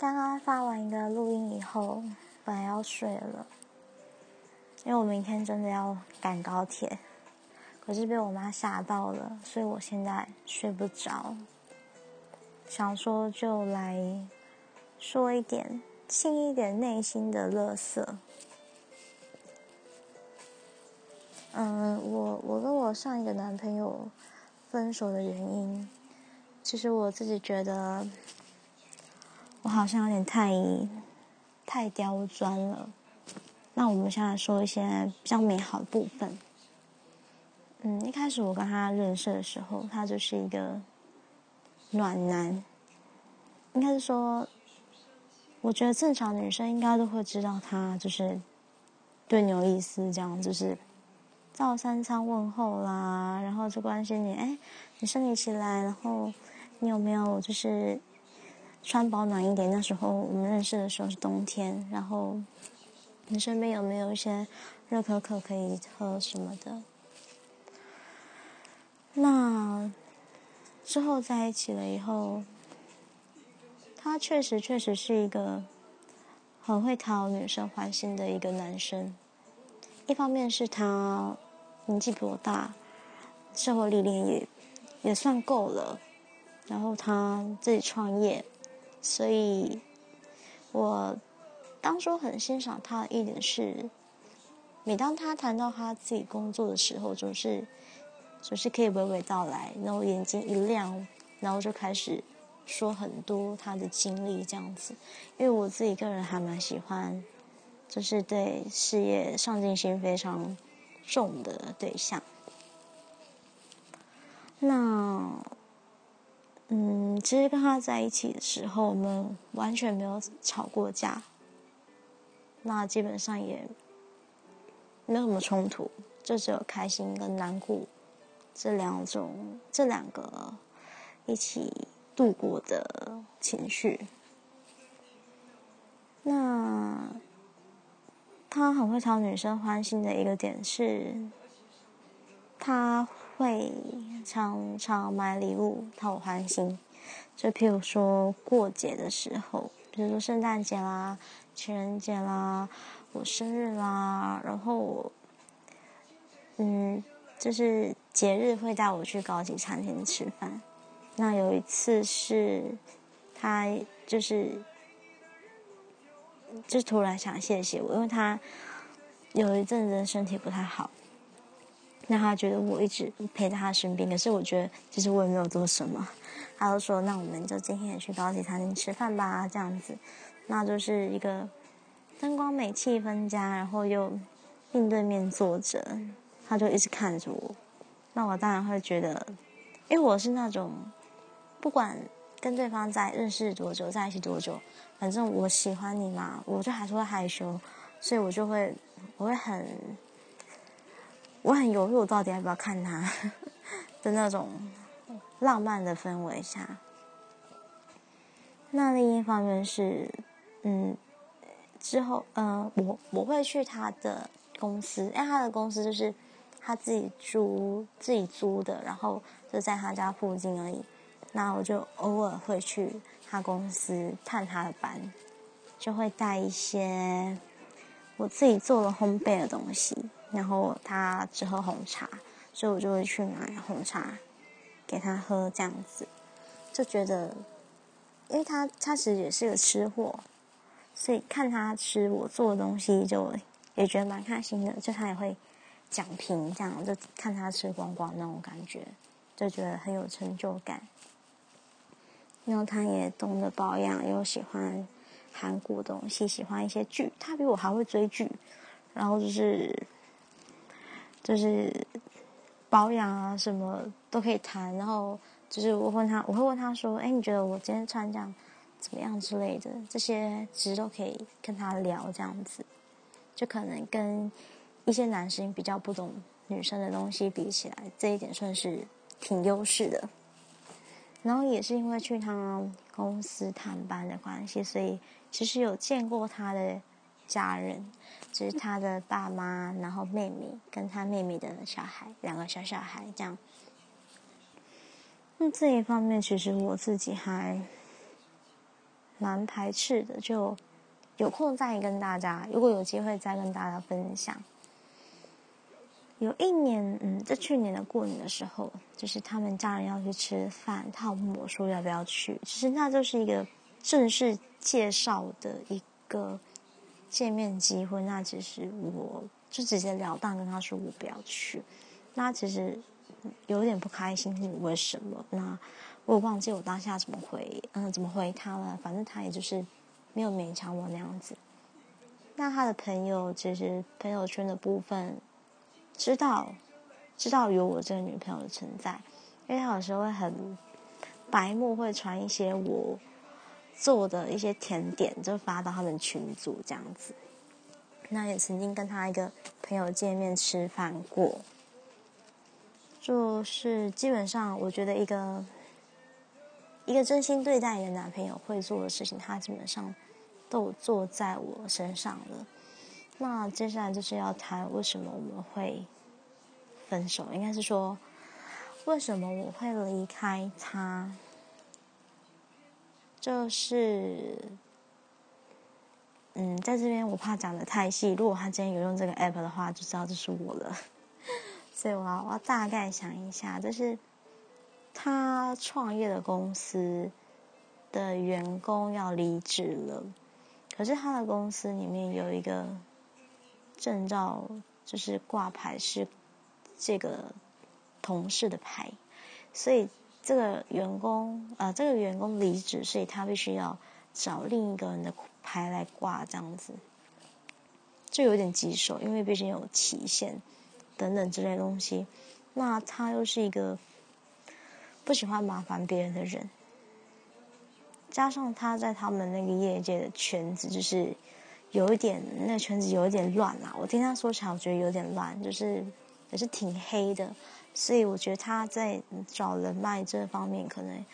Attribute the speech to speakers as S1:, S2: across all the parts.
S1: 刚刚发完一个录音以后，本来要睡了，因为我明天真的要赶高铁，可是被我妈吓到了，所以我现在睡不着。想说就来说一点，清一点内心的乐色。嗯，我我跟我上一个男朋友分手的原因，其实我自己觉得。我好像有点太太刁钻了。那我们现在说一些比较美好的部分。嗯，一开始我跟他认识的时候，他就是一个暖男。应该是说，我觉得正常女生应该都会知道他就是对你有意思，这样就是照三餐问候啦，然后就关心你，哎，你身体起来，然后你有没有就是。穿保暖一点。那时候我们认识的时候是冬天，然后你身边有没有一些热可可可以喝什么的？那之后在一起了以后，他确实确实是一个很会讨女生欢心的一个男生。一方面是他年纪比我大，社会历练也也算够了，然后他自己创业。所以，我当初很欣赏他的一点是，每当他谈到他自己工作的时候，总是总是可以娓娓道来，然后眼睛一亮，然后就开始说很多他的经历这样子。因为我自己个人还蛮喜欢，就是对事业上进心非常重的对象。那。嗯，其实跟他在一起的时候，我们完全没有吵过架。那基本上也没有什么冲突，就只有开心跟难过这两种、这两个一起度过的情绪。那他很会讨女生欢心的一个点是，他。会常常买礼物讨我欢心，就譬如说过节的时候，比如说圣诞节啦、情人节啦、我生日啦，然后，嗯，就是节日会带我去高级餐厅吃饭。那有一次是，他就是就突然想谢谢我，因为他有一阵子身体不太好。那他觉得我一直陪在他身边，可是我觉得其实我也没有做什么。他就说：“那我们就今天也去高级餐厅吃饭吧。”这样子，那就是一个灯光美、气氛佳，然后又面对面坐着，他就一直看着我。那我当然会觉得，因为我是那种不管跟对方在认识多久、在一起多久，反正我喜欢你嘛，我就还是会害羞，所以我就会我会很。我很犹豫，我到底要不要看他 的那种浪漫的氛围下。那另一方面是，嗯，之后，嗯，我我会去他的公司，因为他的公司就是他自己租自己租的，然后就在他家附近而已。那我就偶尔会去他公司探他的班，就会带一些我自己做的烘焙的东西。然后他只喝红茶，所以我就会去买红茶给他喝，这样子就觉得，因为他他其实也是个吃货，所以看他吃我做的东西，就也觉得蛮开心的。就他也会讲评，这样就看他吃光光那种感觉，就觉得很有成就感。然后他也懂得保养，又喜欢韩国东西，喜欢一些剧，他比我还会追剧，然后就是。就是保养啊，什么都可以谈。然后就是我问他，我会问他说：“哎，你觉得我今天穿这样怎么样之类的？”这些其实都可以跟他聊这样子。就可能跟一些男生比较不懂女生的东西比起来，这一点算是挺优势的。然后也是因为去他公司探班的关系，所以其实有见过他的。家人，就是他的爸妈，然后妹妹跟他妹妹的小孩，两个小小孩这样。那这一方面，其实我自己还蛮排斥的，就有空再跟大家，如果有机会再跟大家分享。有一年，嗯，在去年的过年的时候，就是他们家人要去吃饭，他问我说要不要去。其实那就是一个正式介绍的一个见面机会，那其实我就直截了当跟他说我不要去。那其实有点不开心，为什么？那我忘记我当下怎么回，嗯，怎么回他了？反正他也就是没有勉强我那样子。那他的朋友其实朋友圈的部分知道知道有我这个女朋友的存在，因为他有时候会很白目，会传一些我做的一些甜点，就发到他们群组这样子。那也曾经跟他一个朋友见面吃饭过。就是基本上，我觉得一个一个真心对待你的男朋友会做的事情，他基本上都做在我身上了。那接下来就是要谈为什么我们会分手，应该是说为什么我会离开他。就是，嗯，在这边我怕讲的太细，如果他今天有用这个 app 的话，就知道这是我了。所以我要我要大概想一下，就是他创业的公司的员工要离职了，可是他的公司里面有一个证照，就是挂牌是这个同事的牌，所以这个员工啊，这个员工离职，所以他必须要找另一个人的牌来挂，这样子就有点棘手，因为毕竟有期限。等等之类东西，那他又是一个不喜欢麻烦别人的人，加上他在他们那个业界的圈子，就是有一点那圈子有一点乱啦。我听他说起来，我觉得有点乱，就是也是挺黑的。所以我觉得他在找人脉这方面可能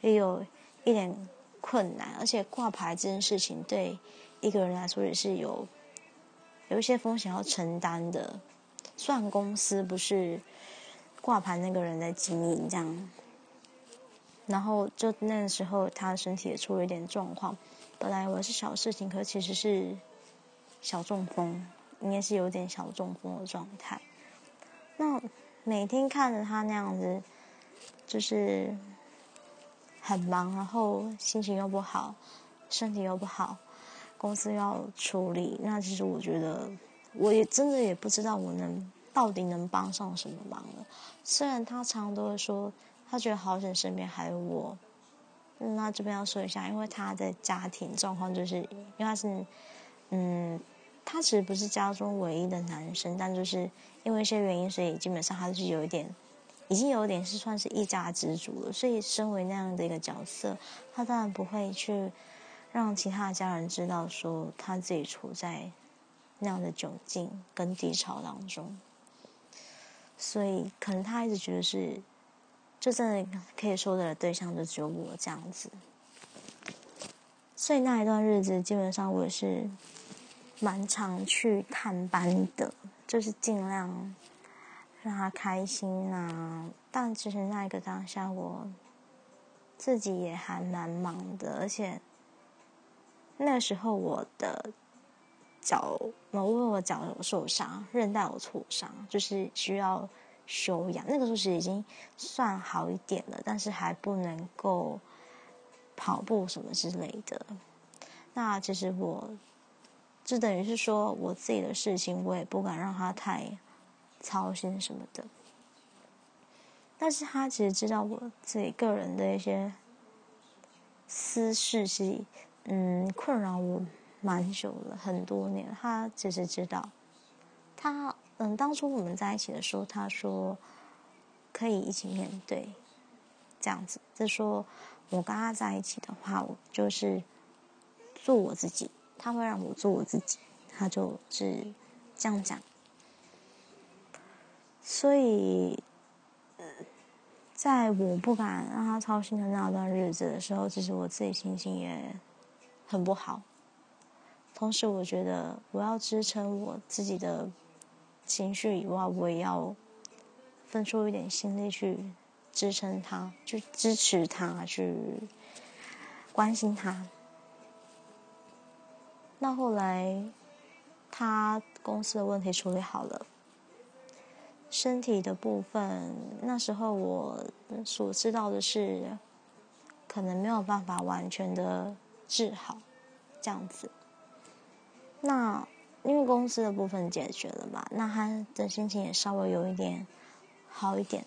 S1: 也有一点困难，而且挂牌这件事情对一个人来说也是有有一些风险要承担的。算公司不是挂牌那个人在经营这样，然后就那时候他身体也出了一点状况，本来我是小事情，可其实是小中风，应该是有点小中风的状态。那每天看着他那样子，就是很忙，然后心情又不好，身体又不好，公司要处理，那其实我觉得。我也真的也不知道我能到底能帮上什么忙了。虽然他常都会说，他觉得好险身边还有我。那这边要说一下，因为他的家庭状况就是，因为他是，嗯，他其实不是家中唯一的男生，但就是因为一些原因，所以基本上他是有一点，已经有点是算是一家之主了。所以身为那样的一个角色，他当然不会去让其他的家人知道说他自己处在。那样的窘境跟低潮当中，所以可能他一直觉得是，就真的可以说的对象就只有我这样子。所以那一段日子，基本上我也是蛮常去探班的，就是尽量让他开心啊。但其实那一个当下，我自己也还蛮忙的，而且那时候我的。脚，我因为我脚有受伤，韧带有挫伤，就是需要休养。那个时候其实已经算好一点了，但是还不能够跑步什么之类的。那其实我，就等于是说我自己的事情，我也不敢让他太操心什么的。但是他其实知道我自己个人的一些私事，是嗯困扰我。蛮久了，很多年。他其实知道，他嗯，当初我们在一起的时候，他说可以一起面对，这样子。就说我跟他在一起的话，我就是做我自己，他会让我做我自己，他就是这样讲。所以，在我不敢让他操心的那段日子的时候，其实我自己心情也很不好。同时，我觉得我要支撑我自己的情绪以外，我也要分出一点心力去支撑他，去支持他，去关心他。那后来他公司的问题处理好了，身体的部分，那时候我所知道的是，可能没有办法完全的治好，这样子。那因为公司的部分解决了嘛，那他的心情也稍微有一点好一点。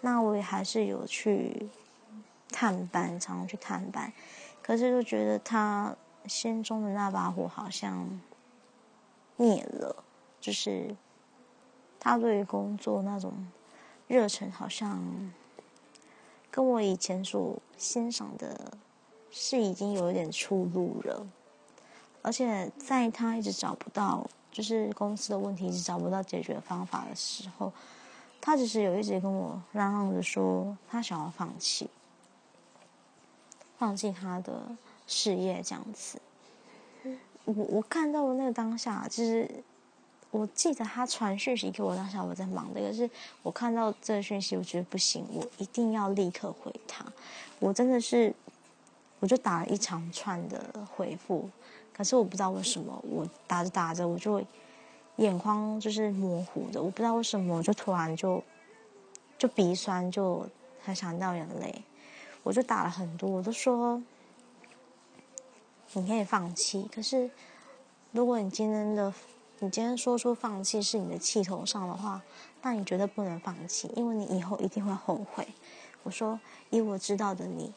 S1: 那我也还是有去探班，常常去探班，可是就觉得他心中的那把火好像灭了，就是他对于工作那种热忱好像跟我以前所欣赏的是已经有一点出入了，而且在他一直找不到就是公司的问题一直找不到解决方法的时候。他只是有一直跟我嚷嚷着说，他想要放弃，放弃他的事业这样子。我我看到那个当下，就是我记得他传讯息给我当下，我在忙的。可是我看到这个讯息，我觉得不行，我一定要立刻回他。我真的是，我就打了一长串的回复。可是我不知道为什么，我打着打着，我就。眼眶就是模糊的，我不知道为什么，我就突然就就鼻酸，就很想掉眼泪。我就打了很多，我都说你可以放弃。可是如果你今天的你今天说出放弃是你的气头上的话，那你绝对不能放弃，因为你以后一定会后悔。我说以我知道的你，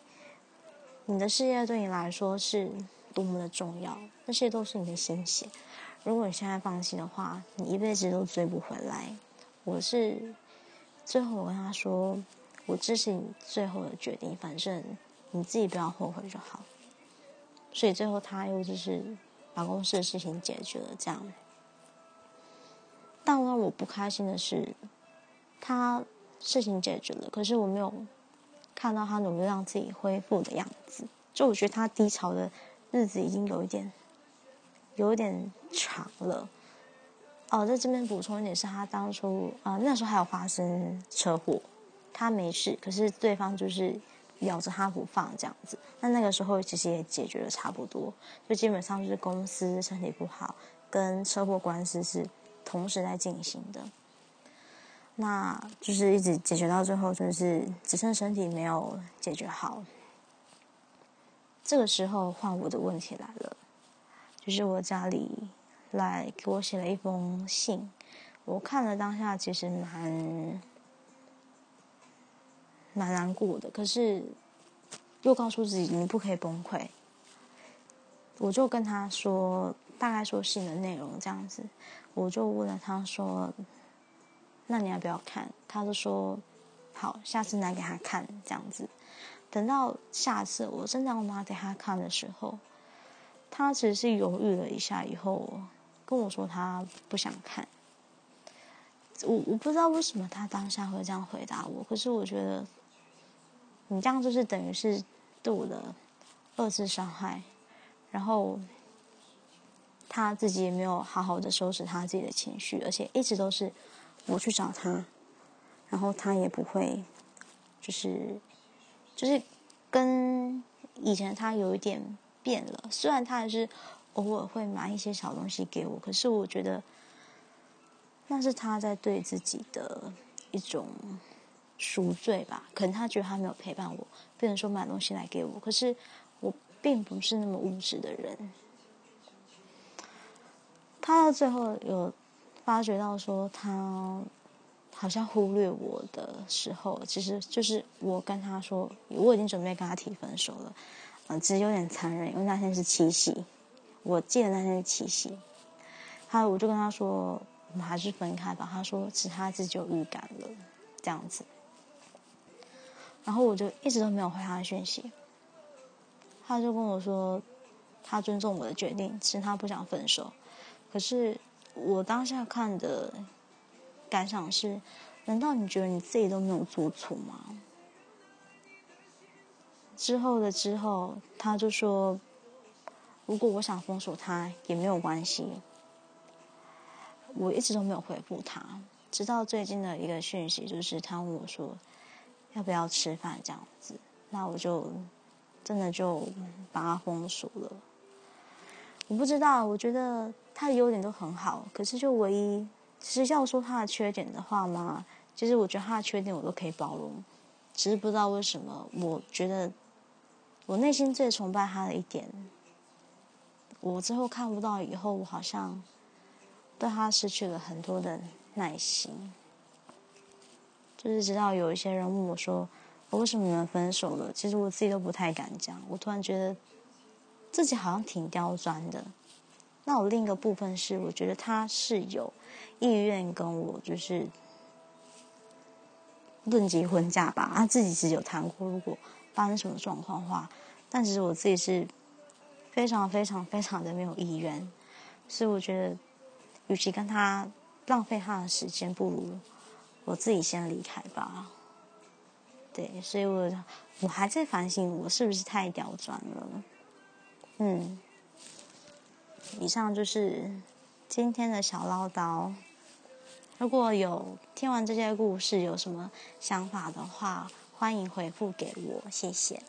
S1: 你的事业对你来说是多么的重要，那些都是你的心血。如果你现在放弃的话，你一辈子都追不回来。我是最后我跟他说，我支持你最后的决定，反正你自己不要后悔就好。所以最后他又就是把公司的事情解决了，这样。但让我不开心的是，他事情解决了，可是我没有看到他努力让自己恢复的样子。就我觉得他低潮的日子已经有一点。有一点长了，哦，在这边补充一点是，他当初啊那时候还有发生车祸，他没事，可是对方就是咬着他不放这样子。那那个时候其实也解决的差不多，就基本上就是公司身体不好跟车祸官司是同时在进行的，那就是一直解决到最后，就是只剩身体没有解决好。这个时候换我的问题来了。就是我家里来给我写了一封信，我看了当下其实蛮蛮难过的，可是又告诉自己你不可以崩溃。我就跟他说，大概说信的内容这样子，我就问了他说：“那你要不要看？”他就说：“好，下次拿给他看。”这样子，等到下次我真的要拿给他看的时候。他只是犹豫了一下，以后跟我说他不想看。我我不知道为什么他当下会这样回答我，可是我觉得你这样就是等于是对我的二次伤害。然后他自己也没有好好的收拾他自己的情绪，而且一直都是我去找他，然后他也不会，就是就是跟以前他有一点。变了，虽然他还是偶尔会买一些小东西给我，可是我觉得那是他在对自己的一种赎罪吧。可能他觉得他没有陪伴我，不能说买东西来给我。可是我并不是那么物质的人。他到最后有发觉到说他好像忽略我的时候，其实就是我跟他说我已经准备跟他提分手了。只是有点残忍，因为那天是七夕，我记得那天是七夕。他我就跟他说，我们还是分开吧。他说，其实他自己有预感了，这样子。然后我就一直都没有回他的讯息。他就跟我说，他尊重我的决定，其实他不想分手。可是我当下看的感想是，难道你觉得你自己都没有做错吗？之后的之后，他就说：“如果我想封锁他也没有关系。”我一直都没有回复他，直到最近的一个讯息，就是他问我说：“要不要吃饭？”这样子，那我就真的就把他封锁了。我不知道，我觉得他的优点都很好，可是就唯一，其实要说他的缺点的话嘛，其实我觉得他的缺点我都可以包容，只是不知道为什么，我觉得我内心最崇拜他的一点，我之后看不到以后，我好像对他失去了很多的耐心，就是直到有一些人问我说。我为什么你们分手了？其实我自己都不太敢讲。我突然觉得自己好像挺刁钻的。那我另一个部分是，我觉得他是有意愿跟我就是论结婚嫁吧。他自己其实有谈过，如果发生什么状况的话，但其实我自己是非常非常非常的没有意愿。所以我觉得，与其跟他浪费他的时间，不如我自己先离开吧。对，所以我我还在反省，我是不是太刁钻了？嗯，以上就是今天的小唠叨。如果有听完这些故事有什么想法的话，欢迎回复给我，谢谢。